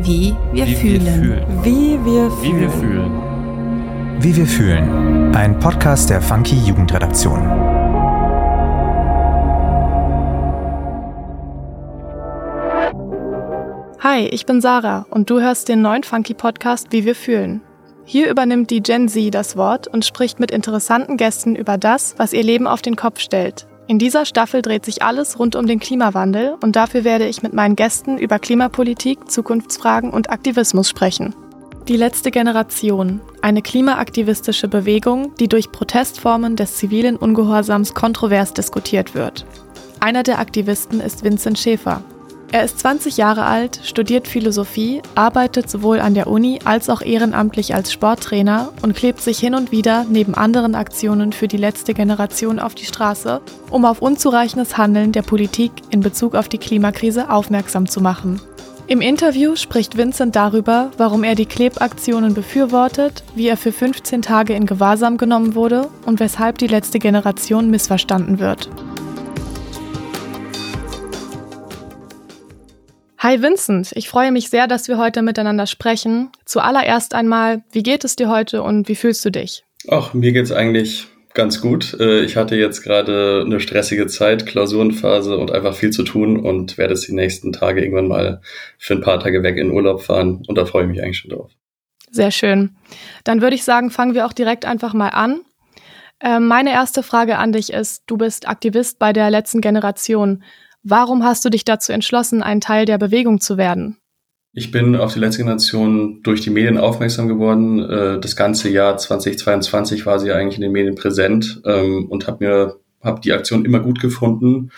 Wie wir Wie wir fühlen. fühlen. Wie wir Wie wir fühlen. fühlen. Wie wir fühlen. Ein Podcast der Funky Jugendredaktion. Hi, ich bin Sarah und du hörst den neuen Funky Podcast Wie wir fühlen. Hier übernimmt die Gen Z das Wort und spricht mit interessanten Gästen über das, was ihr Leben auf den Kopf stellt. In dieser Staffel dreht sich alles rund um den Klimawandel und dafür werde ich mit meinen Gästen über Klimapolitik, Zukunftsfragen und Aktivismus sprechen. Die letzte Generation, eine klimaaktivistische Bewegung, die durch Protestformen des zivilen Ungehorsams kontrovers diskutiert wird. Einer der Aktivisten ist Vincent Schäfer. Er ist 20 Jahre alt, studiert Philosophie, arbeitet sowohl an der Uni als auch ehrenamtlich als Sporttrainer und klebt sich hin und wieder neben anderen Aktionen für die letzte Generation auf die Straße, um auf unzureichendes Handeln der Politik in Bezug auf die Klimakrise aufmerksam zu machen. Im Interview spricht Vincent darüber, warum er die Klebaktionen befürwortet, wie er für 15 Tage in Gewahrsam genommen wurde und weshalb die letzte Generation missverstanden wird. Hi Vincent, ich freue mich sehr, dass wir heute miteinander sprechen. Zuallererst einmal, wie geht es dir heute und wie fühlst du dich? Ach, mir geht's eigentlich ganz gut. Äh, Ich hatte jetzt gerade eine stressige Zeit, Klausurenphase und einfach viel zu tun und werde jetzt die nächsten Tage irgendwann mal für ein paar Tage weg in Urlaub fahren und da freue ich mich eigentlich schon drauf. Sehr schön. Dann würde ich sagen, fangen wir auch direkt einfach mal an. Ähm, Meine erste Frage an dich ist, du bist Aktivist bei der letzten Generation. Warum hast du dich dazu entschlossen, ein Teil der Bewegung zu werden? Ich bin auf die letzte Generation durch die Medien aufmerksam geworden. Äh, Das ganze Jahr 2022 war sie eigentlich in den Medien präsent ähm, und habe mir hab die Aktion immer gut gefunden.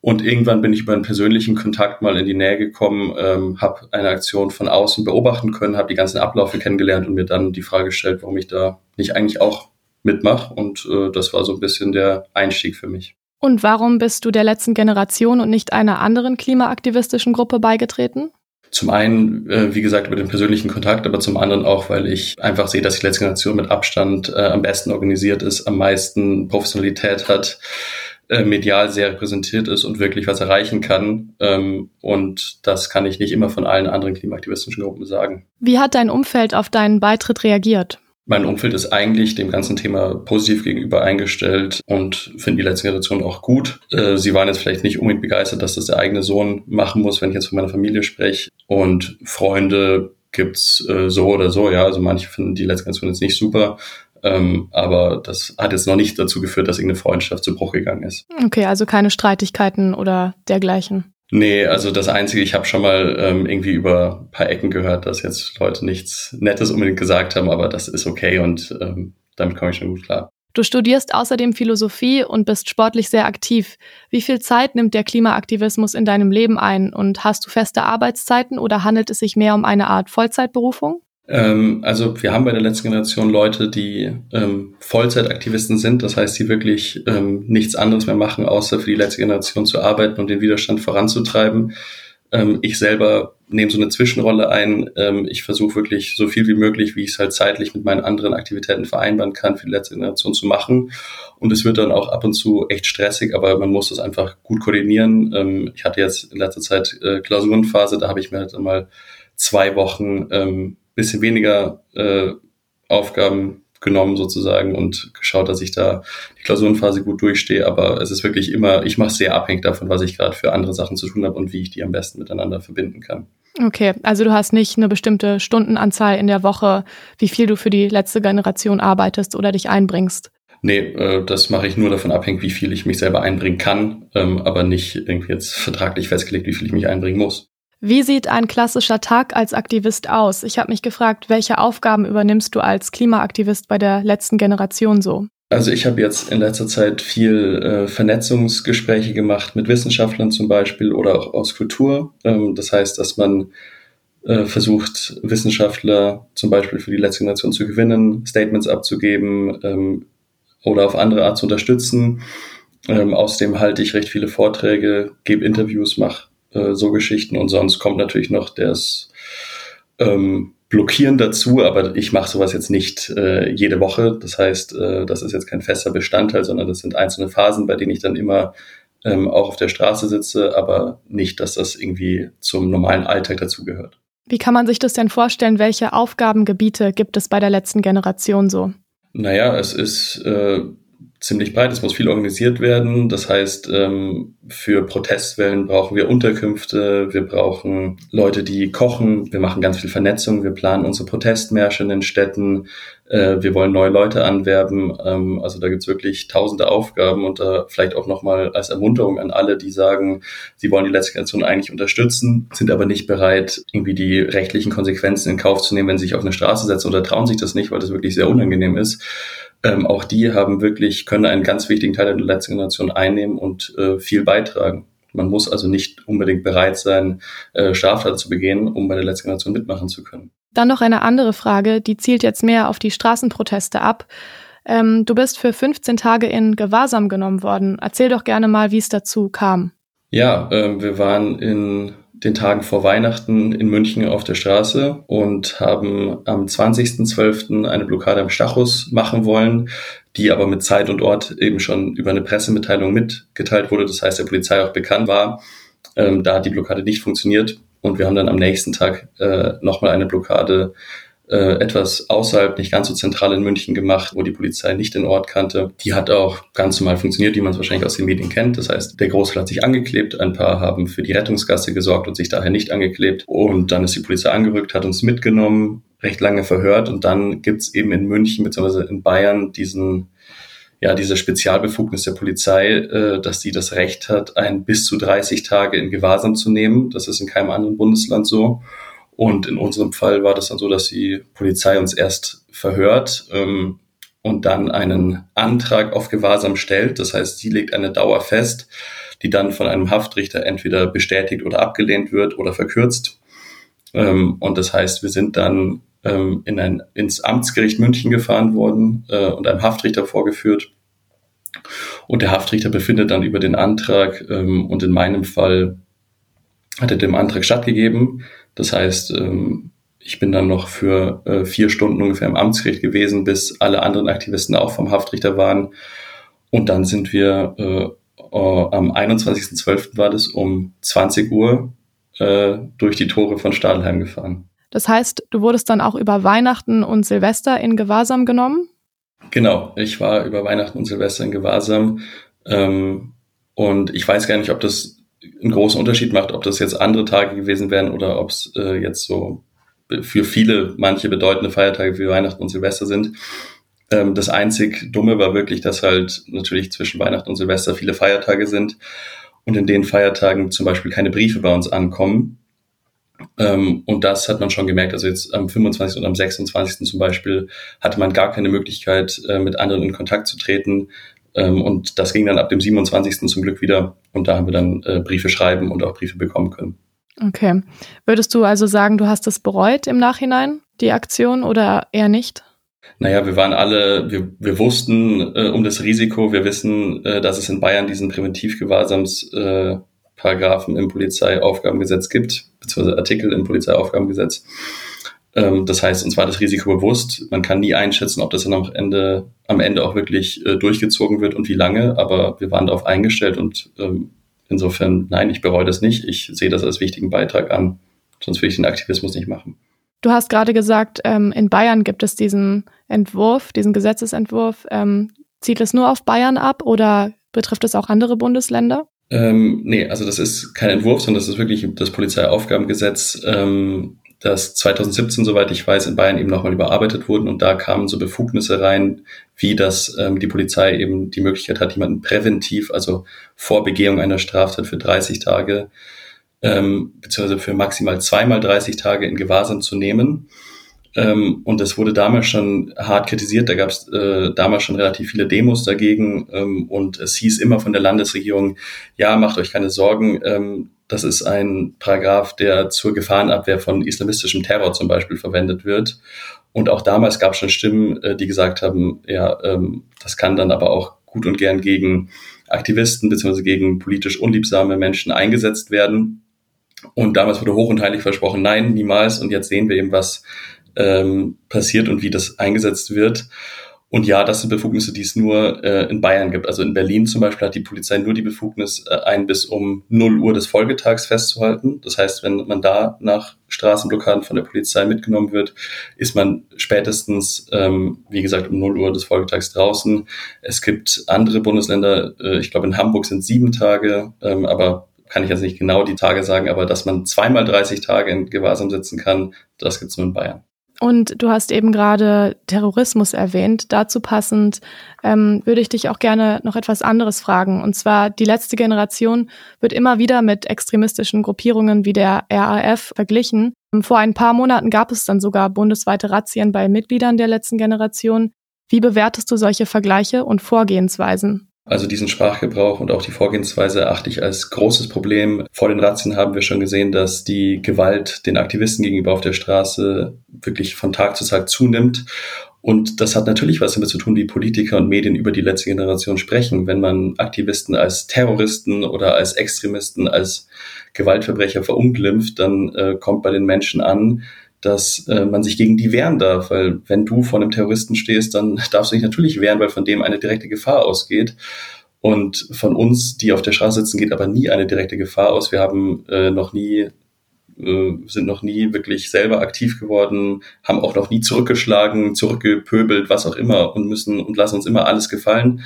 Und irgendwann bin ich über einen persönlichen Kontakt mal in die Nähe gekommen, ähm, habe eine Aktion von außen beobachten können, habe die ganzen Abläufe kennengelernt und mir dann die Frage gestellt, warum ich da nicht eigentlich auch mitmache. Und äh, das war so ein bisschen der Einstieg für mich. Und warum bist du der letzten Generation und nicht einer anderen klimaaktivistischen Gruppe beigetreten? Zum einen, äh, wie gesagt, über den persönlichen Kontakt, aber zum anderen auch, weil ich einfach sehe, dass die letzte Generation mit Abstand äh, am besten organisiert ist, am meisten Professionalität hat, äh, medial sehr repräsentiert ist und wirklich was erreichen kann. Ähm, und das kann ich nicht immer von allen anderen klimaaktivistischen Gruppen sagen. Wie hat dein Umfeld auf deinen Beitritt reagiert? Mein Umfeld ist eigentlich dem ganzen Thema positiv gegenüber eingestellt und finden die letzte Generation auch gut. Äh, sie waren jetzt vielleicht nicht unbedingt begeistert, dass das der eigene Sohn machen muss, wenn ich jetzt von meiner Familie spreche. Und Freunde gibt's äh, so oder so, ja. Also manche finden die letzte Generation jetzt nicht super. Ähm, aber das hat jetzt noch nicht dazu geführt, dass irgendeine Freundschaft zu Bruch gegangen ist. Okay, also keine Streitigkeiten oder dergleichen. Nee, also das Einzige, ich habe schon mal ähm, irgendwie über ein paar Ecken gehört, dass jetzt Leute nichts Nettes unbedingt gesagt haben, aber das ist okay und ähm, damit komme ich schon gut klar. Du studierst außerdem Philosophie und bist sportlich sehr aktiv. Wie viel Zeit nimmt der Klimaaktivismus in deinem Leben ein und hast du feste Arbeitszeiten oder handelt es sich mehr um eine Art Vollzeitberufung? Ähm, also wir haben bei der letzten Generation Leute, die ähm, Vollzeitaktivisten sind, das heißt, die wirklich ähm, nichts anderes mehr machen, außer für die letzte Generation zu arbeiten und den Widerstand voranzutreiben. Ähm, ich selber nehme so eine Zwischenrolle ein. Ähm, ich versuche wirklich so viel wie möglich, wie ich es halt zeitlich mit meinen anderen Aktivitäten vereinbaren kann, für die letzte Generation zu machen. Und es wird dann auch ab und zu echt stressig, aber man muss das einfach gut koordinieren. Ähm, ich hatte jetzt in letzter Zeit äh, Klausurenphase, da habe ich mir halt mal zwei Wochen bisschen weniger äh, Aufgaben genommen sozusagen und geschaut, dass ich da die Klausurenphase gut durchstehe. Aber es ist wirklich immer, ich mache es sehr abhängig davon, was ich gerade für andere Sachen zu tun habe und wie ich die am besten miteinander verbinden kann. Okay, also du hast nicht eine bestimmte Stundenanzahl in der Woche, wie viel du für die letzte Generation arbeitest oder dich einbringst. Nee, äh, das mache ich nur davon abhängig, wie viel ich mich selber einbringen kann, ähm, aber nicht irgendwie jetzt vertraglich festgelegt, wie viel ich mich einbringen muss. Wie sieht ein klassischer Tag als Aktivist aus? Ich habe mich gefragt, welche Aufgaben übernimmst du als Klimaaktivist bei der letzten Generation so? Also ich habe jetzt in letzter Zeit viel äh, Vernetzungsgespräche gemacht mit Wissenschaftlern zum Beispiel oder auch aus Kultur. Ähm, das heißt, dass man äh, versucht, Wissenschaftler zum Beispiel für die letzte Generation zu gewinnen, Statements abzugeben ähm, oder auf andere Art zu unterstützen. Ähm, außerdem halte ich recht viele Vorträge, gebe Interviews, mache äh, so Geschichten und sonst kommt natürlich noch das ähm, Blockieren dazu, aber ich mache sowas jetzt nicht äh, jede Woche. Das heißt, äh, das ist jetzt kein fester Bestandteil, sondern das sind einzelne Phasen, bei denen ich dann immer ähm, auch auf der Straße sitze, aber nicht, dass das irgendwie zum normalen Alltag dazugehört. Wie kann man sich das denn vorstellen? Welche Aufgabengebiete gibt es bei der letzten Generation so? Naja, es ist äh, ziemlich breit. Es muss viel organisiert werden. Das heißt, ähm, für Protestwellen brauchen wir Unterkünfte, wir brauchen Leute, die kochen, wir machen ganz viel Vernetzung, wir planen unsere Protestmärsche in den Städten, äh, wir wollen neue Leute anwerben. Ähm, also da gibt's wirklich tausende Aufgaben und da vielleicht auch nochmal als Ermunterung an alle, die sagen, sie wollen die letzte Generation eigentlich unterstützen, sind aber nicht bereit, irgendwie die rechtlichen Konsequenzen in Kauf zu nehmen, wenn sie sich auf eine Straße setzen oder trauen sich das nicht, weil das wirklich sehr unangenehm ist ähm, auch die haben wirklich, können einen ganz wichtigen Teil der letzten Generation einnehmen und äh, viel beitragen. Man muss also nicht unbedingt bereit sein, äh, Straftaten zu begehen, um bei der letzten Generation mitmachen zu können. Dann noch eine andere Frage, die zielt jetzt mehr auf die Straßenproteste ab. Ähm, du bist für 15 Tage in Gewahrsam genommen worden. Erzähl doch gerne mal, wie es dazu kam. Ja, äh, wir waren in den Tagen vor Weihnachten in München auf der Straße und haben am 20.12. eine Blockade am Stachus machen wollen, die aber mit Zeit und Ort eben schon über eine Pressemitteilung mitgeteilt wurde. Das heißt, der Polizei auch bekannt war. Ähm, da hat die Blockade nicht funktioniert und wir haben dann am nächsten Tag äh, nochmal eine Blockade äh, etwas außerhalb, nicht ganz so zentral in München gemacht, wo die Polizei nicht den Ort kannte. Die hat auch ganz normal funktioniert, wie man es wahrscheinlich aus den Medien kennt. Das heißt, der Großteil hat sich angeklebt, ein paar haben für die Rettungsgasse gesorgt und sich daher nicht angeklebt. Und dann ist die Polizei angerückt, hat uns mitgenommen, recht lange verhört und dann gibt's eben in München bzw. in Bayern diesen ja, diese Spezialbefugnis der Polizei, äh, dass sie das Recht hat, ein bis zu 30 Tage in Gewahrsam zu nehmen. Das ist in keinem anderen Bundesland so. Und in unserem Fall war das dann so, dass die Polizei uns erst verhört ähm, und dann einen Antrag auf Gewahrsam stellt. Das heißt, sie legt eine Dauer fest, die dann von einem Haftrichter entweder bestätigt oder abgelehnt wird oder verkürzt. Ähm, und das heißt, wir sind dann ähm, in ein, ins Amtsgericht München gefahren worden äh, und einem Haftrichter vorgeführt. Und der Haftrichter befindet dann über den Antrag ähm, und in meinem Fall hat er dem Antrag stattgegeben. Das heißt, ähm, ich bin dann noch für äh, vier Stunden ungefähr im Amtsgericht gewesen, bis alle anderen Aktivisten auch vom Haftrichter waren. Und dann sind wir äh, äh, am 21.12. war das um 20 Uhr äh, durch die Tore von Stadelheim gefahren. Das heißt, du wurdest dann auch über Weihnachten und Silvester in Gewahrsam genommen? Genau, ich war über Weihnachten und Silvester in Gewahrsam. Ähm, und ich weiß gar nicht, ob das einen großen Unterschied macht, ob das jetzt andere Tage gewesen wären oder ob es äh, jetzt so für viele, manche bedeutende Feiertage wie Weihnachten und Silvester sind. Ähm, das einzig Dumme war wirklich, dass halt natürlich zwischen Weihnachten und Silvester viele Feiertage sind und in den Feiertagen zum Beispiel keine Briefe bei uns ankommen. Ähm, und das hat man schon gemerkt. Also jetzt am 25. und am 26. zum Beispiel hatte man gar keine Möglichkeit, äh, mit anderen in Kontakt zu treten. Ähm, und das ging dann ab dem 27. zum Glück wieder. Und da haben wir dann äh, Briefe schreiben und auch Briefe bekommen können. Okay. Würdest du also sagen, du hast es bereut im Nachhinein, die Aktion, oder eher nicht? Naja, wir waren alle, wir, wir wussten äh, um das Risiko, wir wissen, äh, dass es in Bayern diesen Präventivgewahrsamsparagraphen äh, im Polizeiaufgabengesetz gibt, beziehungsweise Artikel im Polizeiaufgabengesetz. Ähm, das heißt, uns war das Risiko bewusst. Man kann nie einschätzen, ob das dann am Ende, am Ende auch wirklich äh, durchgezogen wird und wie lange, aber wir waren darauf eingestellt und ähm, insofern, nein, ich bereue das nicht. Ich sehe das als wichtigen Beitrag an. Sonst würde ich den Aktivismus nicht machen. Du hast gerade gesagt, ähm, in Bayern gibt es diesen Entwurf, diesen Gesetzesentwurf. Ähm, zieht es nur auf Bayern ab oder betrifft es auch andere Bundesländer? Ähm, nee, also das ist kein Entwurf, sondern das ist wirklich das Polizeiaufgabengesetz. Ähm, dass 2017, soweit ich weiß, in Bayern eben nochmal überarbeitet wurden und da kamen so Befugnisse rein, wie dass ähm, die Polizei eben die Möglichkeit hat, jemanden präventiv, also vor Begehung einer Straftat für 30 Tage, ähm, beziehungsweise für maximal zweimal 30 Tage in Gewahrsam zu nehmen. Ähm, und das wurde damals schon hart kritisiert. Da gab es äh, damals schon relativ viele Demos dagegen. Ähm, und es hieß immer von der Landesregierung, ja, macht euch keine Sorgen, ähm, das ist ein Paragraph, der zur Gefahrenabwehr von islamistischem Terror zum Beispiel verwendet wird. Und auch damals gab es schon Stimmen, äh, die gesagt haben, ja, ähm, das kann dann aber auch gut und gern gegen Aktivisten bzw. gegen politisch unliebsame Menschen eingesetzt werden. Und damals wurde hoch und heilig versprochen, nein, niemals. Und jetzt sehen wir eben, was ähm, passiert und wie das eingesetzt wird. Und ja, das sind Befugnisse, die es nur äh, in Bayern gibt. Also in Berlin zum Beispiel hat die Polizei nur die Befugnis, äh, ein bis um 0 Uhr des Folgetags festzuhalten. Das heißt, wenn man da nach Straßenblockaden von der Polizei mitgenommen wird, ist man spätestens, ähm, wie gesagt, um 0 Uhr des Folgetags draußen. Es gibt andere Bundesländer, äh, ich glaube in Hamburg sind sieben Tage, ähm, aber kann ich jetzt nicht genau die Tage sagen, aber dass man zweimal 30 Tage in Gewahrsam sitzen kann, das gibt es nur in Bayern. Und du hast eben gerade Terrorismus erwähnt. Dazu passend ähm, würde ich dich auch gerne noch etwas anderes fragen. Und zwar, die letzte Generation wird immer wieder mit extremistischen Gruppierungen wie der RAF verglichen. Vor ein paar Monaten gab es dann sogar bundesweite Razzien bei Mitgliedern der letzten Generation. Wie bewertest du solche Vergleiche und Vorgehensweisen? Also diesen Sprachgebrauch und auch die Vorgehensweise erachte ich als großes Problem. Vor den Razzien haben wir schon gesehen, dass die Gewalt den Aktivisten gegenüber auf der Straße wirklich von Tag zu Tag zunimmt. Und das hat natürlich was damit zu tun, wie Politiker und Medien über die letzte Generation sprechen. Wenn man Aktivisten als Terroristen oder als Extremisten, als Gewaltverbrecher verunglimpft, dann äh, kommt bei den Menschen an, dass äh, man sich gegen die wehren darf, weil wenn du vor einem Terroristen stehst, dann darfst du dich natürlich wehren, weil von dem eine direkte Gefahr ausgeht. Und von uns, die auf der Straße sitzen, geht aber nie eine direkte Gefahr aus. Wir haben äh, noch nie äh, sind noch nie wirklich selber aktiv geworden, haben auch noch nie zurückgeschlagen, zurückgepöbelt, was auch immer und müssen und lassen uns immer alles gefallen.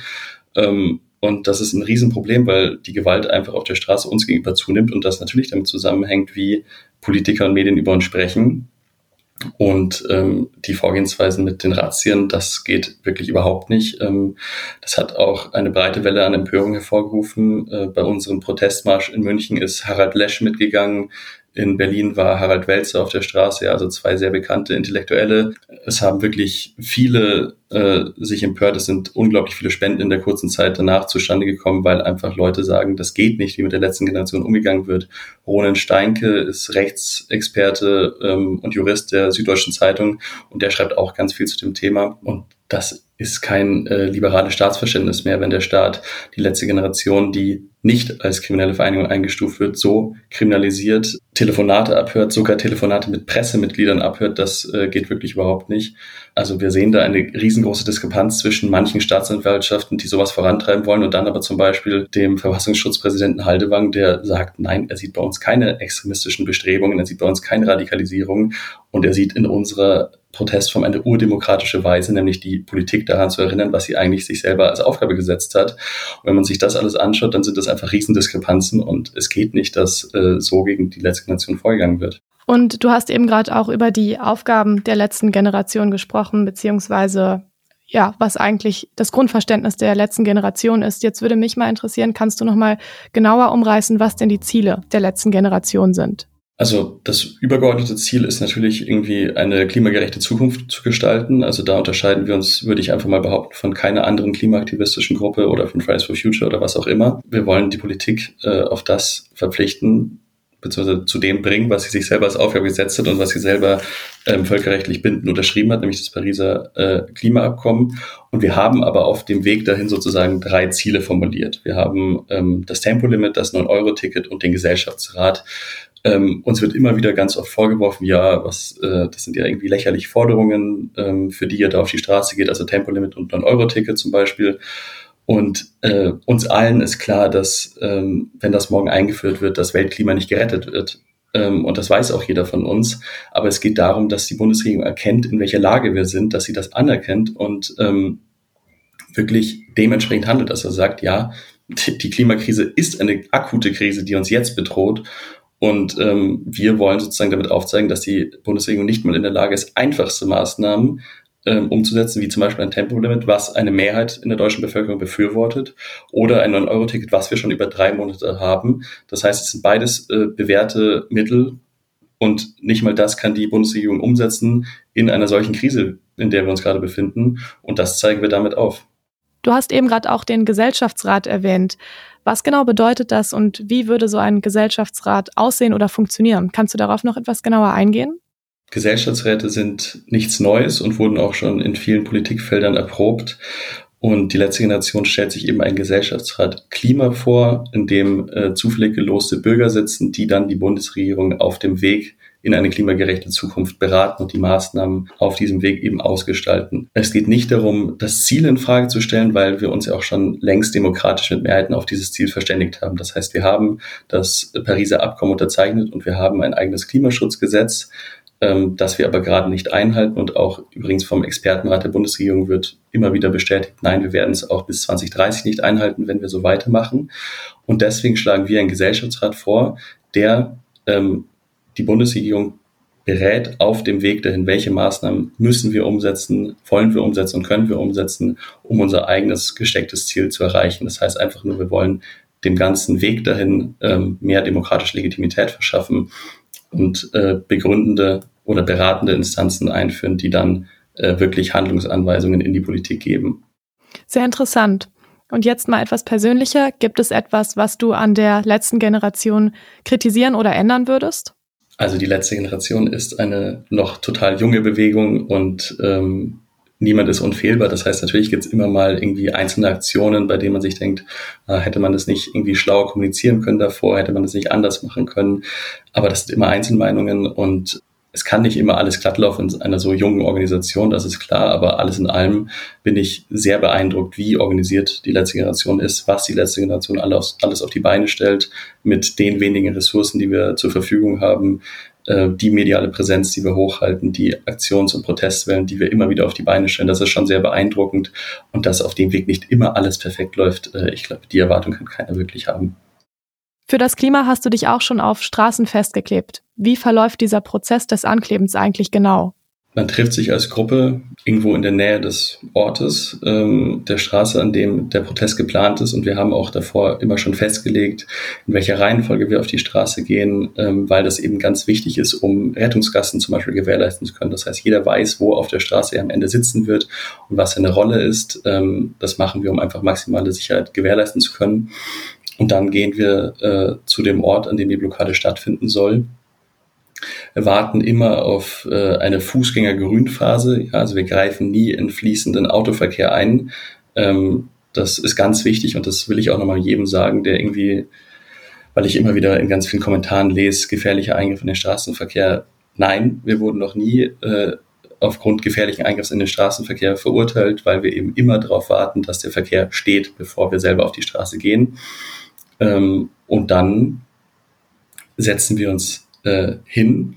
Ähm, und das ist ein Riesenproblem, weil die Gewalt einfach auf der Straße uns gegenüber zunimmt und das natürlich damit zusammenhängt, wie Politiker und Medien über uns sprechen und ähm, die Vorgehensweisen mit den Razzien, das geht wirklich überhaupt nicht. Ähm, das hat auch eine breite Welle an Empörung hervorgerufen. Äh, bei unserem Protestmarsch in München ist Harald Lesch mitgegangen, in Berlin war Harald Welzer auf der Straße, also zwei sehr bekannte Intellektuelle. Es haben wirklich viele äh, sich empört. Es sind unglaublich viele Spenden in der kurzen Zeit danach zustande gekommen, weil einfach Leute sagen, das geht nicht, wie mit der letzten Generation umgegangen wird. Ronen Steinke ist Rechtsexperte ähm, und Jurist der Süddeutschen Zeitung und der schreibt auch ganz viel zu dem Thema. Und das ist kein äh, liberales Staatsverständnis mehr, wenn der Staat die letzte Generation, die nicht als kriminelle Vereinigung eingestuft wird, so kriminalisiert, Telefonate abhört, sogar Telefonate mit Pressemitgliedern abhört, das äh, geht wirklich überhaupt nicht. Also wir sehen da eine riesengroße Diskrepanz zwischen manchen Staatsanwaltschaften, die sowas vorantreiben wollen und dann aber zum Beispiel dem Verfassungsschutzpräsidenten Haldewang, der sagt, nein, er sieht bei uns keine extremistischen Bestrebungen, er sieht bei uns keine Radikalisierung und er sieht in unserer Protestform eine urdemokratische Weise, nämlich die Politik daran zu erinnern, was sie eigentlich sich selber als Aufgabe gesetzt hat. Und wenn man sich das alles anschaut, dann sind das einfach Riesendiskrepanzen und es geht nicht, dass äh, so gegen die letzte Generation vorgegangen wird. Und du hast eben gerade auch über die Aufgaben der letzten Generation gesprochen, beziehungsweise ja, was eigentlich das Grundverständnis der letzten Generation ist. Jetzt würde mich mal interessieren, kannst du noch mal genauer umreißen, was denn die Ziele der letzten Generation sind? Also das übergeordnete Ziel ist natürlich irgendwie eine klimagerechte Zukunft zu gestalten. Also da unterscheiden wir uns, würde ich einfach mal behaupten, von keiner anderen klimaaktivistischen Gruppe oder von Fridays for Future oder was auch immer. Wir wollen die Politik äh, auf das verpflichten, beziehungsweise zu dem bringen, was sie sich selber als Aufgabe gesetzt hat und was sie selber ähm, völkerrechtlich bindend unterschrieben hat, nämlich das Pariser äh, Klimaabkommen. Und wir haben aber auf dem Weg dahin sozusagen drei Ziele formuliert. Wir haben ähm, das Tempolimit, das 9-Euro-Ticket und den Gesellschaftsrat. Ähm, uns wird immer wieder ganz oft vorgeworfen, ja, was, äh, das sind ja irgendwie lächerliche Forderungen, ähm, für die ihr da auf die Straße geht, also Tempolimit und 9-Euro-Ticket zum Beispiel. Und äh, uns allen ist klar, dass ähm, wenn das morgen eingeführt wird, das Weltklima nicht gerettet wird. Ähm, und das weiß auch jeder von uns. Aber es geht darum, dass die Bundesregierung erkennt, in welcher Lage wir sind, dass sie das anerkennt und ähm, wirklich dementsprechend handelt, dass er sagt, ja, die Klimakrise ist eine akute Krise, die uns jetzt bedroht. Und ähm, wir wollen sozusagen damit aufzeigen, dass die Bundesregierung nicht mal in der Lage ist, einfachste Maßnahmen ähm, umzusetzen, wie zum Beispiel ein Tempolimit, was eine Mehrheit in der deutschen Bevölkerung befürwortet, oder ein 9-Euro-Ticket, was wir schon über drei Monate haben. Das heißt, es sind beides äh, bewährte Mittel und nicht mal das kann die Bundesregierung umsetzen in einer solchen Krise, in der wir uns gerade befinden. Und das zeigen wir damit auf. Du hast eben gerade auch den Gesellschaftsrat erwähnt. Was genau bedeutet das und wie würde so ein Gesellschaftsrat aussehen oder funktionieren? Kannst du darauf noch etwas genauer eingehen? Gesellschaftsräte sind nichts Neues und wurden auch schon in vielen Politikfeldern erprobt. Und die letzte Generation stellt sich eben einen Gesellschaftsrat Klima vor, in dem äh, zufällig geloste Bürger sitzen, die dann die Bundesregierung auf dem Weg in eine klimagerechte Zukunft beraten und die Maßnahmen auf diesem Weg eben ausgestalten. Es geht nicht darum, das Ziel in Frage zu stellen, weil wir uns ja auch schon längst demokratisch mit Mehrheiten auf dieses Ziel verständigt haben. Das heißt, wir haben das Pariser Abkommen unterzeichnet und wir haben ein eigenes Klimaschutzgesetz, ähm, das wir aber gerade nicht einhalten und auch übrigens vom Expertenrat der Bundesregierung wird immer wieder bestätigt, nein, wir werden es auch bis 2030 nicht einhalten, wenn wir so weitermachen. Und deswegen schlagen wir einen Gesellschaftsrat vor, der ähm, die Bundesregierung berät auf dem Weg dahin, welche Maßnahmen müssen wir umsetzen, wollen wir umsetzen und können wir umsetzen, um unser eigenes gestecktes Ziel zu erreichen. Das heißt einfach nur, wir wollen dem ganzen Weg dahin ähm, mehr demokratische Legitimität verschaffen und äh, begründende oder beratende Instanzen einführen, die dann äh, wirklich Handlungsanweisungen in die Politik geben. Sehr interessant. Und jetzt mal etwas persönlicher. Gibt es etwas, was du an der letzten Generation kritisieren oder ändern würdest? Also die letzte Generation ist eine noch total junge Bewegung und ähm, niemand ist unfehlbar. Das heißt, natürlich gibt es immer mal irgendwie einzelne Aktionen, bei denen man sich denkt, äh, hätte man das nicht irgendwie schlauer kommunizieren können davor, hätte man das nicht anders machen können. Aber das sind immer Einzelmeinungen und es kann nicht immer alles glatt laufen in einer so jungen Organisation, das ist klar, aber alles in allem bin ich sehr beeindruckt, wie organisiert die letzte Generation ist, was die letzte Generation alles, alles auf die Beine stellt, mit den wenigen Ressourcen, die wir zur Verfügung haben, äh, die mediale Präsenz, die wir hochhalten, die Aktions- und Protestwellen, die wir immer wieder auf die Beine stellen. Das ist schon sehr beeindruckend und dass auf dem Weg nicht immer alles perfekt läuft, äh, ich glaube, die Erwartung kann keiner wirklich haben. Für das Klima hast du dich auch schon auf Straßen festgeklebt. Wie verläuft dieser Prozess des Anklebens eigentlich genau? Man trifft sich als Gruppe irgendwo in der Nähe des Ortes, ähm, der Straße, an dem der Protest geplant ist. Und wir haben auch davor immer schon festgelegt, in welcher Reihenfolge wir auf die Straße gehen, ähm, weil das eben ganz wichtig ist, um Rettungsgassen zum Beispiel gewährleisten zu können. Das heißt, jeder weiß, wo auf der Straße er am Ende sitzen wird und was seine Rolle ist. Ähm, das machen wir, um einfach maximale Sicherheit gewährleisten zu können. Und dann gehen wir äh, zu dem Ort, an dem die Blockade stattfinden soll. Wir warten immer auf äh, eine Fußgängergrünphase. Ja, also wir greifen nie in fließenden Autoverkehr ein. Ähm, das ist ganz wichtig und das will ich auch nochmal jedem sagen, der irgendwie, weil ich immer wieder in ganz vielen Kommentaren lese, gefährlicher Eingriff in den Straßenverkehr. Nein, wir wurden noch nie äh, aufgrund gefährlichen Eingriffs in den Straßenverkehr verurteilt, weil wir eben immer darauf warten, dass der Verkehr steht, bevor wir selber auf die Straße gehen. Ähm, und dann setzen wir uns äh, hin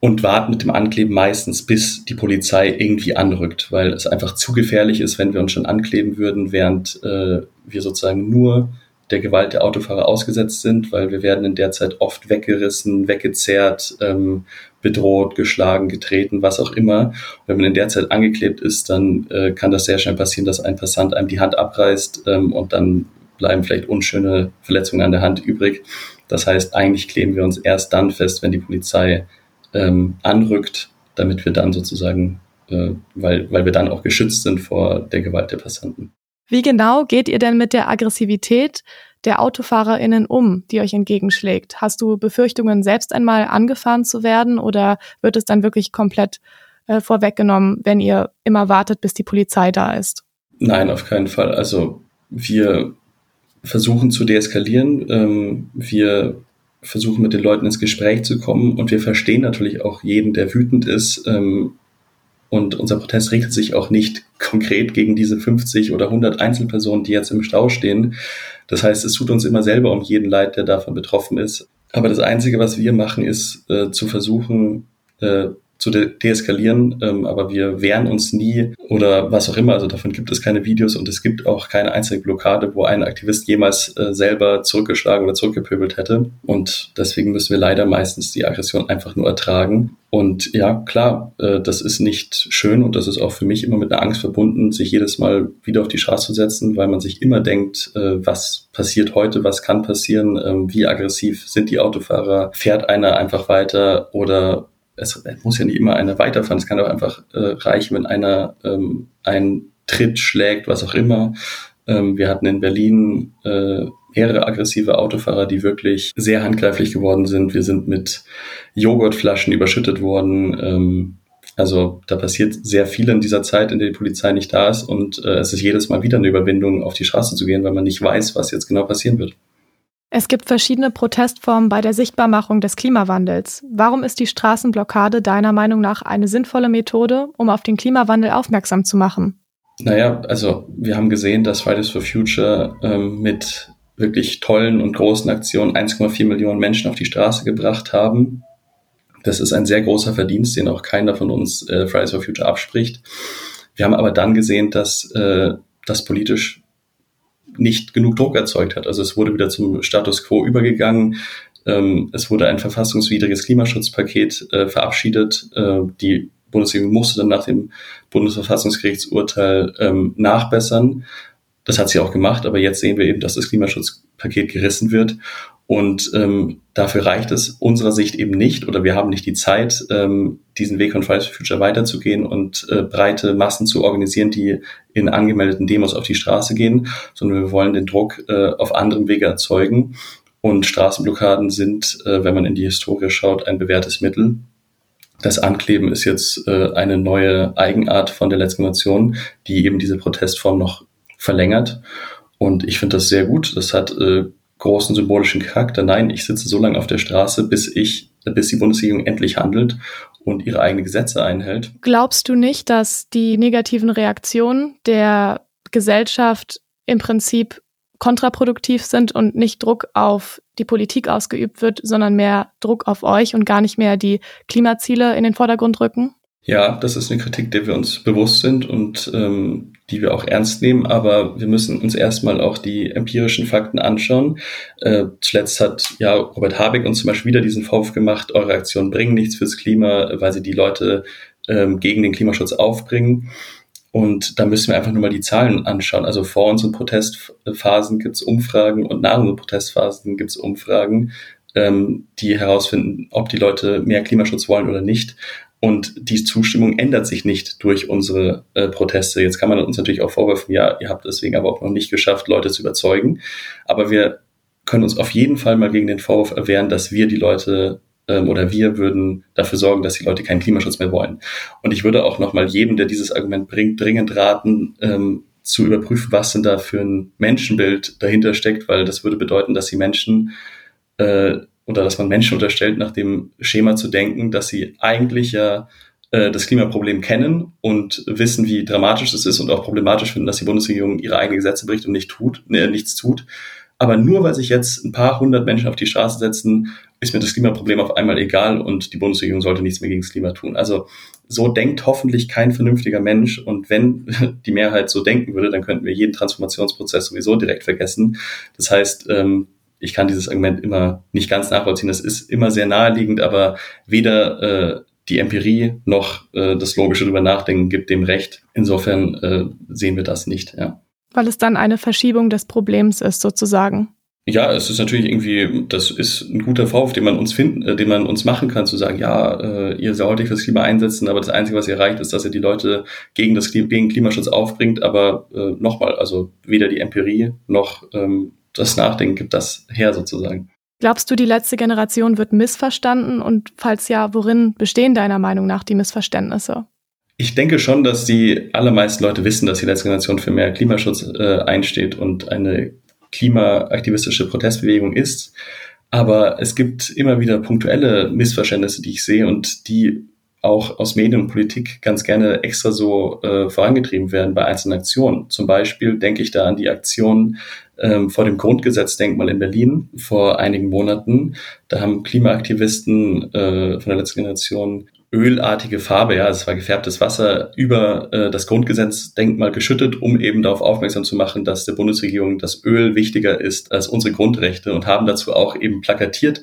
und warten mit dem Ankleben meistens, bis die Polizei irgendwie anrückt, weil es einfach zu gefährlich ist, wenn wir uns schon ankleben würden, während äh, wir sozusagen nur der Gewalt der Autofahrer ausgesetzt sind, weil wir werden in der Zeit oft weggerissen, weggezerrt, ähm, bedroht, geschlagen, getreten, was auch immer. Wenn man in der Zeit angeklebt ist, dann äh, kann das sehr schnell passieren, dass ein Passant einem die Hand abreißt ähm, und dann bleiben vielleicht unschöne Verletzungen an der Hand übrig. Das heißt, eigentlich kleben wir uns erst dann fest, wenn die Polizei ähm, anrückt, damit wir dann sozusagen, äh, weil, weil wir dann auch geschützt sind vor der Gewalt der Passanten. Wie genau geht ihr denn mit der Aggressivität der AutofahrerInnen um, die euch entgegenschlägt? Hast du Befürchtungen, selbst einmal angefahren zu werden oder wird es dann wirklich komplett äh, vorweggenommen, wenn ihr immer wartet, bis die Polizei da ist? Nein, auf keinen Fall. Also wir versuchen zu deeskalieren. Ähm, wir versuchen mit den Leuten ins Gespräch zu kommen und wir verstehen natürlich auch jeden, der wütend ist. Ähm, und unser Protest richtet sich auch nicht konkret gegen diese 50 oder 100 Einzelpersonen, die jetzt im Stau stehen. Das heißt, es tut uns immer selber um jeden Leid, der davon betroffen ist. Aber das Einzige, was wir machen, ist äh, zu versuchen, äh, zu de deeskalieren, ähm, aber wir wehren uns nie oder was auch immer. Also davon gibt es keine Videos und es gibt auch keine einzige Blockade, wo ein Aktivist jemals äh, selber zurückgeschlagen oder zurückgepöbelt hätte. Und deswegen müssen wir leider meistens die Aggression einfach nur ertragen. Und ja, klar, äh, das ist nicht schön und das ist auch für mich immer mit einer Angst verbunden, sich jedes Mal wieder auf die Straße zu setzen, weil man sich immer denkt, äh, was passiert heute, was kann passieren, äh, wie aggressiv sind die Autofahrer, fährt einer einfach weiter oder es muss ja nicht immer einer weiterfahren, es kann auch einfach äh, reichen, wenn einer ähm, einen Tritt schlägt, was auch immer. Ähm, wir hatten in Berlin äh, mehrere aggressive Autofahrer, die wirklich sehr handgreiflich geworden sind. Wir sind mit Joghurtflaschen überschüttet worden. Ähm, Also da passiert sehr viel in dieser Zeit, in der die Polizei nicht da ist und äh, es ist jedes Mal wieder eine Überwindung, auf die Straße zu gehen, weil man nicht weiß, was jetzt genau passieren wird. Es gibt verschiedene Protestformen bei der Sichtbarmachung des Klimawandels. Warum ist die Straßenblockade deiner Meinung nach eine sinnvolle Methode, um auf den Klimawandel aufmerksam zu machen? Naja, also wir haben gesehen, dass Fridays for Future ähm, mit wirklich tollen und großen Aktionen 1,4 Millionen Menschen auf die Straße gebracht haben. Das ist ein sehr großer Verdienst, den auch keiner von uns äh, Fridays for Future abspricht. Wir haben aber dann gesehen, dass äh, das politisch nicht genug Druck erzeugt hat. Also es wurde wieder zum Status quo übergegangen. Ähm, es wurde ein verfassungswidriges Klimaschutzpaket äh, verabschiedet. Äh, die Bundesregierung musste dann nach dem Bundesverfassungsgerichtsurteil ähm, nachbessern. Das hat sie auch gemacht, aber jetzt sehen wir eben, dass das Klimaschutzpaket gerissen wird. Und ähm, dafür reicht es unserer Sicht eben nicht oder wir haben nicht die Zeit, ähm, diesen Weg von Fridays for Future weiterzugehen und äh, breite Massen zu organisieren, die in angemeldeten Demos auf die Straße gehen, sondern wir wollen den Druck äh, auf anderem Wege erzeugen. Und Straßenblockaden sind, äh, wenn man in die Historie schaut, ein bewährtes Mittel. Das Ankleben ist jetzt äh, eine neue Eigenart von der letzten Generation, die eben diese Protestform noch verlängert. Und ich finde das sehr gut. Das hat äh, großen symbolischen Charakter. Nein, ich sitze so lange auf der Straße, bis ich, bis die Bundesregierung endlich handelt und ihre eigenen Gesetze einhält. Glaubst du nicht, dass die negativen Reaktionen der Gesellschaft im Prinzip kontraproduktiv sind und nicht Druck auf die Politik ausgeübt wird, sondern mehr Druck auf euch und gar nicht mehr die Klimaziele in den Vordergrund rücken? Ja, das ist eine Kritik, der wir uns bewusst sind und ähm, die wir auch ernst nehmen, aber wir müssen uns erstmal auch die empirischen Fakten anschauen. Äh, zuletzt hat ja Robert Habeck uns zum Beispiel wieder diesen Vorwurf gemacht, eure Aktionen bringen nichts fürs Klima, weil sie die Leute ähm, gegen den Klimaschutz aufbringen. Und da müssen wir einfach nur mal die Zahlen anschauen. Also vor unseren Protestphasen gibt es Umfragen und nach unseren Protestphasen gibt es Umfragen, ähm, die herausfinden, ob die Leute mehr Klimaschutz wollen oder nicht. Und die Zustimmung ändert sich nicht durch unsere äh, Proteste. Jetzt kann man uns natürlich auch vorwerfen, ja, ihr habt deswegen aber auch noch nicht geschafft, Leute zu überzeugen. Aber wir können uns auf jeden Fall mal gegen den Vorwurf erwehren, dass wir die Leute ähm, oder wir würden dafür sorgen, dass die Leute keinen Klimaschutz mehr wollen. Und ich würde auch nochmal jedem, der dieses Argument bringt, dringend raten, ähm, zu überprüfen, was denn da für ein Menschenbild dahinter steckt, weil das würde bedeuten, dass die Menschen äh, oder dass man Menschen unterstellt, nach dem Schema zu denken, dass sie eigentlich ja äh, das Klimaproblem kennen und wissen, wie dramatisch es ist und auch problematisch finden, dass die Bundesregierung ihre eigenen Gesetze bricht und nicht tut, ne, nichts tut. Aber nur weil sich jetzt ein paar hundert Menschen auf die Straße setzen, ist mir das Klimaproblem auf einmal egal und die Bundesregierung sollte nichts mehr gegen das Klima tun. Also so denkt hoffentlich kein vernünftiger Mensch. Und wenn die Mehrheit so denken würde, dann könnten wir jeden Transformationsprozess sowieso direkt vergessen. Das heißt, ähm, ich kann dieses Argument immer nicht ganz nachvollziehen. Das ist immer sehr naheliegend, aber weder äh, die Empirie noch äh, das logische drüber nachdenken gibt dem Recht. Insofern äh, sehen wir das nicht, ja. Weil es dann eine Verschiebung des Problems ist, sozusagen. Ja, es ist natürlich irgendwie, das ist ein guter Vorwurf, den man uns finden, äh, den man uns machen kann, zu sagen, ja, äh, ihr sollt euch fürs Klima einsetzen, aber das Einzige, was ihr erreicht, ist, dass ihr die Leute gegen das gegen Klimaschutz aufbringt. Aber äh, nochmal, also weder die Empirie noch ähm, das Nachdenken gibt das her sozusagen. Glaubst du, die letzte Generation wird missverstanden? Und falls ja, worin bestehen deiner Meinung nach die Missverständnisse? Ich denke schon, dass die allermeisten Leute wissen, dass die letzte Generation für mehr Klimaschutz äh, einsteht und eine klimaaktivistische Protestbewegung ist. Aber es gibt immer wieder punktuelle Missverständnisse, die ich sehe und die auch aus Medien und Politik ganz gerne extra so äh, vorangetrieben werden bei einzelnen Aktionen. Zum Beispiel denke ich da an die Aktion ähm, vor dem Grundgesetzdenkmal in Berlin vor einigen Monaten. Da haben Klimaaktivisten äh, von der letzten Generation ölartige Farbe, ja, es war gefärbtes Wasser, über äh, das Grundgesetzdenkmal geschüttet, um eben darauf aufmerksam zu machen, dass der Bundesregierung das Öl wichtiger ist als unsere Grundrechte und haben dazu auch eben plakatiert,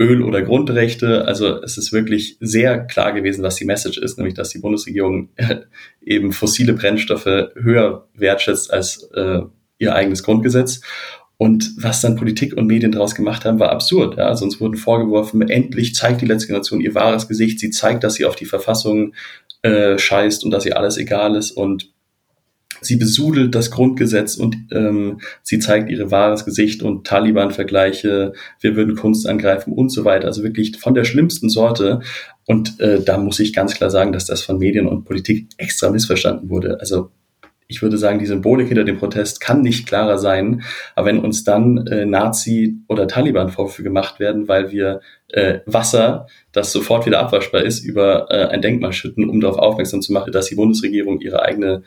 Öl- oder Grundrechte. Also es ist wirklich sehr klar gewesen, was die Message ist, nämlich dass die Bundesregierung eben fossile Brennstoffe höher wertschätzt als äh, ihr eigenes Grundgesetz. Und was dann Politik und Medien daraus gemacht haben, war absurd. Ja? Uns wurden vorgeworfen, endlich zeigt die letzte Generation ihr wahres Gesicht. Sie zeigt, dass sie auf die Verfassung äh, scheißt und dass ihr alles egal ist. Und sie besudelt das Grundgesetz und ähm, sie zeigt ihr wahres Gesicht und Taliban-Vergleiche, wir würden Kunst angreifen und so weiter. Also wirklich von der schlimmsten Sorte. Und äh, da muss ich ganz klar sagen, dass das von Medien und Politik extra missverstanden wurde. Also ich würde sagen, die Symbolik hinter dem Protest kann nicht klarer sein. Aber wenn uns dann äh, Nazi- oder Taliban-Vorwürfe gemacht werden, weil wir äh, Wasser, das sofort wieder abwaschbar ist, über äh, ein Denkmal schütten, um darauf aufmerksam zu machen, dass die Bundesregierung ihre eigene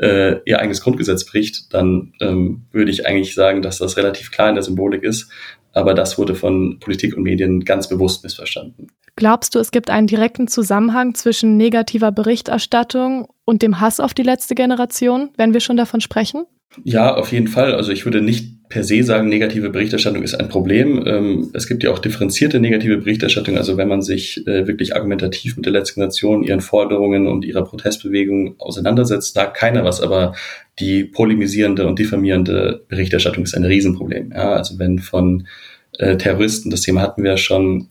äh, ihr eigenes Grundgesetz bricht, dann ähm, würde ich eigentlich sagen, dass das relativ klar in der Symbolik ist. Aber das wurde von Politik und Medien ganz bewusst missverstanden. Glaubst du, es gibt einen direkten Zusammenhang zwischen negativer Berichterstattung und dem Hass auf die letzte Generation, wenn wir schon davon sprechen? Ja, auf jeden Fall. Also ich würde nicht per se sagen, negative Berichterstattung ist ein Problem. Ähm, es gibt ja auch differenzierte negative Berichterstattung. Also wenn man sich äh, wirklich argumentativ mit der letzten Generation, ihren Forderungen und ihrer Protestbewegung auseinandersetzt, sagt keiner was. Aber die polemisierende und diffamierende Berichterstattung ist ein Riesenproblem. Ja, also wenn von äh, Terroristen, das Thema hatten wir ja schon,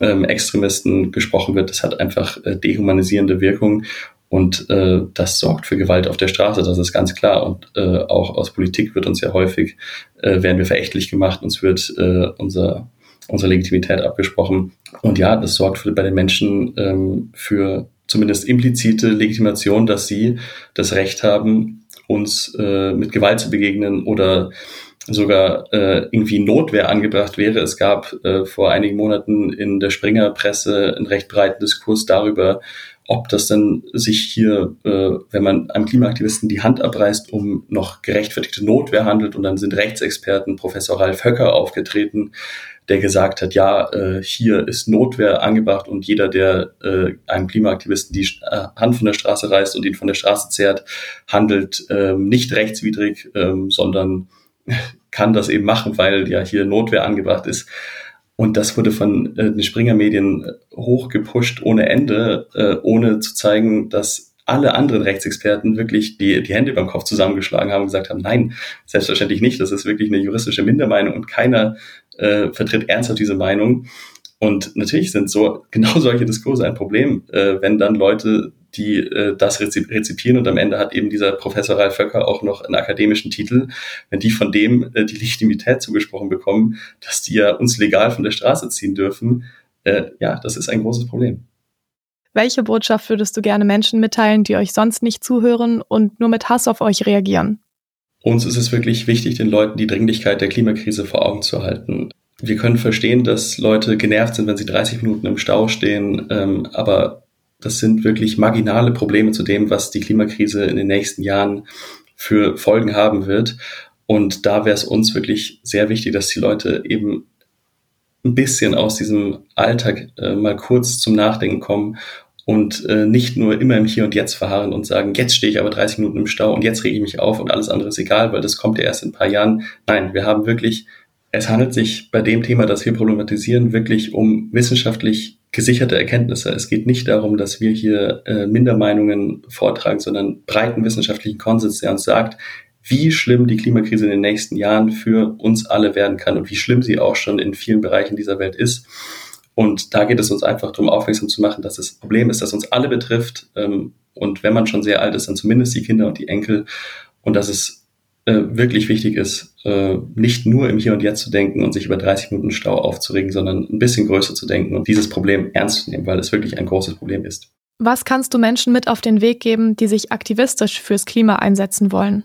ähm, Extremisten gesprochen wird, das hat einfach äh, dehumanisierende Wirkung und äh, das sorgt für Gewalt auf der Straße, das ist ganz klar. Und äh, auch aus Politik wird uns ja häufig, äh, werden wir verächtlich gemacht, uns wird äh, unser, unsere Legitimität abgesprochen. Und ja, das sorgt für, bei den Menschen ähm, für zumindest implizite Legitimation, dass sie das Recht haben, uns äh, mit Gewalt zu begegnen oder sogar äh, irgendwie Notwehr angebracht wäre. Es gab äh, vor einigen Monaten in der Springer-Presse einen recht breiten Diskurs darüber, ob das dann sich hier, äh, wenn man einem Klimaaktivisten die Hand abreißt, um noch gerechtfertigte Notwehr handelt. Und dann sind Rechtsexperten, Professor Ralf Höcker, aufgetreten, der gesagt hat, ja, äh, hier ist Notwehr angebracht und jeder, der äh, einem Klimaaktivisten die äh, Hand von der Straße reißt und ihn von der Straße zerrt, handelt ähm, nicht rechtswidrig, ähm, sondern kann das eben machen, weil ja hier Notwehr angebracht ist. Und das wurde von äh, den Springer-Medien äh, hochgepusht ohne Ende, äh, ohne zu zeigen, dass alle anderen Rechtsexperten wirklich die, die Hände beim Kopf zusammengeschlagen haben und gesagt haben, nein, selbstverständlich nicht, das ist wirklich eine juristische Mindermeinung und keiner äh, vertritt ernsthaft diese Meinung. Und natürlich sind so genau solche Diskurse ein Problem, äh, wenn dann Leute die äh, das rezipieren und am Ende hat eben dieser Professor Ralf Vöcker auch noch einen akademischen Titel, wenn die von dem äh, die Legitimität zugesprochen bekommen, dass die ja uns legal von der Straße ziehen dürfen, äh, ja, das ist ein großes Problem. Welche Botschaft würdest du gerne Menschen mitteilen, die euch sonst nicht zuhören und nur mit Hass auf euch reagieren? Uns ist es wirklich wichtig, den Leuten die Dringlichkeit der Klimakrise vor Augen zu halten. Wir können verstehen, dass Leute genervt sind, wenn sie 30 Minuten im Stau stehen, ähm, aber das sind wirklich marginale Probleme zu dem, was die Klimakrise in den nächsten Jahren für Folgen haben wird. Und da wäre es uns wirklich sehr wichtig, dass die Leute eben ein bisschen aus diesem Alltag äh, mal kurz zum Nachdenken kommen und äh, nicht nur immer im Hier und Jetzt verharren und sagen, jetzt stehe ich aber 30 Minuten im Stau und jetzt rege ich mich auf und alles andere ist egal, weil das kommt ja erst in ein paar Jahren. Nein, wir haben wirklich, es handelt sich bei dem Thema, das wir problematisieren, wirklich um wissenschaftlich gesicherte Erkenntnisse. Es geht nicht darum, dass wir hier äh, Mindermeinungen vortragen, sondern breiten wissenschaftlichen Konsens, der uns sagt, wie schlimm die Klimakrise in den nächsten Jahren für uns alle werden kann und wie schlimm sie auch schon in vielen Bereichen dieser Welt ist. Und da geht es uns einfach darum, aufmerksam zu machen, dass das Problem ist, das uns alle betrifft. Ähm, und wenn man schon sehr alt ist, dann zumindest die Kinder und die Enkel. Und dass es äh, wirklich wichtig ist, äh, nicht nur im Hier und Jetzt zu denken und sich über 30 Minuten Stau aufzuregen, sondern ein bisschen größer zu denken und dieses Problem ernst zu nehmen, weil es wirklich ein großes Problem ist. Was kannst du Menschen mit auf den Weg geben, die sich aktivistisch fürs Klima einsetzen wollen?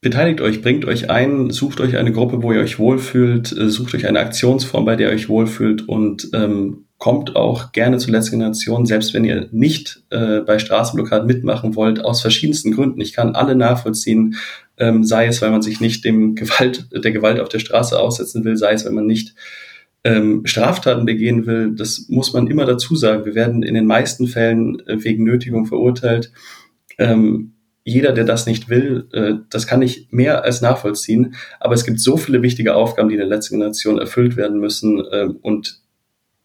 Beteiligt euch, bringt euch ein, sucht euch eine Gruppe, wo ihr euch wohlfühlt, äh, sucht euch eine Aktionsform, bei der ihr euch wohlfühlt und ähm, kommt auch gerne zur letzten Generation, selbst wenn ihr nicht äh, bei Straßenblockaden mitmachen wollt, aus verschiedensten Gründen. Ich kann alle nachvollziehen, ähm, sei es, weil man sich nicht dem Gewalt, der Gewalt auf der Straße aussetzen will, sei es, weil man nicht ähm, Straftaten begehen will. Das muss man immer dazu sagen. Wir werden in den meisten Fällen äh, wegen Nötigung verurteilt. Ähm, jeder, der das nicht will, äh, das kann ich mehr als nachvollziehen. Aber es gibt so viele wichtige Aufgaben, die in der letzten Generation erfüllt werden müssen äh, und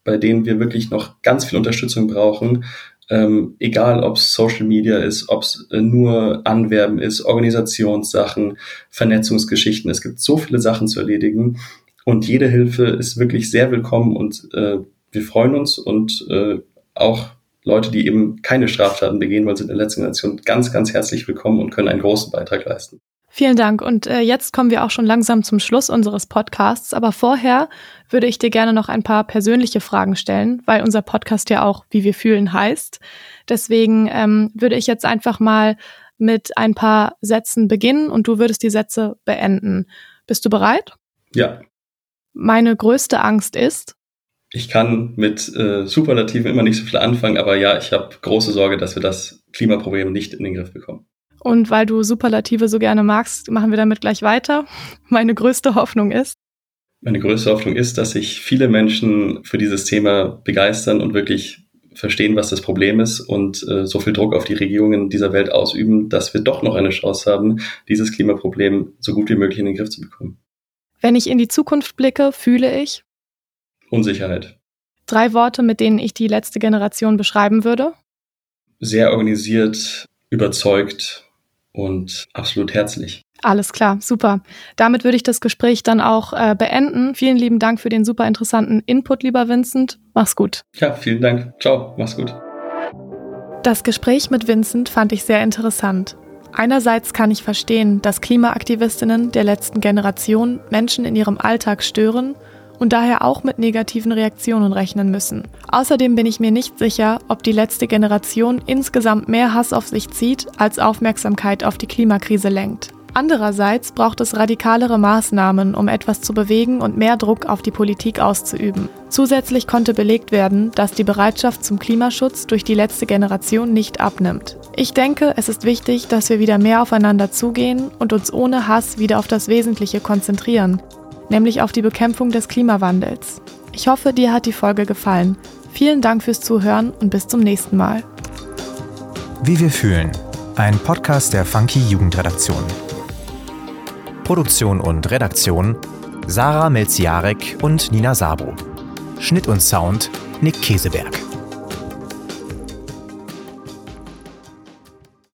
bei denen wir wirklich noch ganz viel Unterstützung brauchen. Ähm, egal, ob es Social Media ist, ob es äh, nur Anwerben ist, Organisationssachen, Vernetzungsgeschichten. Es gibt so viele Sachen zu erledigen und jede Hilfe ist wirklich sehr willkommen und äh, wir freuen uns und äh, auch Leute, die eben keine Straftaten begehen, weil sie in der letzten Generation ganz, ganz herzlich willkommen und können einen großen Beitrag leisten. Vielen Dank. Und äh, jetzt kommen wir auch schon langsam zum Schluss unseres Podcasts. Aber vorher würde ich dir gerne noch ein paar persönliche Fragen stellen, weil unser Podcast ja auch, wie wir fühlen, heißt. Deswegen ähm, würde ich jetzt einfach mal mit ein paar Sätzen beginnen und du würdest die Sätze beenden. Bist du bereit? Ja. Meine größte Angst ist. Ich kann mit äh, Superlativen immer nicht so viel anfangen, aber ja, ich habe große Sorge, dass wir das Klimaproblem nicht in den Griff bekommen. Und weil du Superlative so gerne magst, machen wir damit gleich weiter. Meine größte Hoffnung ist. Meine größte Hoffnung ist, dass sich viele Menschen für dieses Thema begeistern und wirklich verstehen, was das Problem ist und äh, so viel Druck auf die Regierungen dieser Welt ausüben, dass wir doch noch eine Chance haben, dieses Klimaproblem so gut wie möglich in den Griff zu bekommen. Wenn ich in die Zukunft blicke, fühle ich Unsicherheit. Drei Worte, mit denen ich die letzte Generation beschreiben würde. Sehr organisiert, überzeugt und absolut herzlich. Alles klar, super. Damit würde ich das Gespräch dann auch äh, beenden. Vielen lieben Dank für den super interessanten Input, lieber Vincent. Mach's gut. Ja, vielen Dank. Ciao, mach's gut. Das Gespräch mit Vincent fand ich sehr interessant. Einerseits kann ich verstehen, dass Klimaaktivistinnen der letzten Generation Menschen in ihrem Alltag stören und daher auch mit negativen Reaktionen rechnen müssen. Außerdem bin ich mir nicht sicher, ob die letzte Generation insgesamt mehr Hass auf sich zieht, als Aufmerksamkeit auf die Klimakrise lenkt. Andererseits braucht es radikalere Maßnahmen, um etwas zu bewegen und mehr Druck auf die Politik auszuüben. Zusätzlich konnte belegt werden, dass die Bereitschaft zum Klimaschutz durch die letzte Generation nicht abnimmt. Ich denke, es ist wichtig, dass wir wieder mehr aufeinander zugehen und uns ohne Hass wieder auf das Wesentliche konzentrieren nämlich auf die Bekämpfung des Klimawandels. Ich hoffe, dir hat die Folge gefallen. Vielen Dank fürs Zuhören und bis zum nächsten Mal. Wie wir fühlen. Ein Podcast der Funky Jugendredaktion. Produktion und Redaktion Sarah Melziarek und Nina Sabo. Schnitt und Sound Nick Käseberg.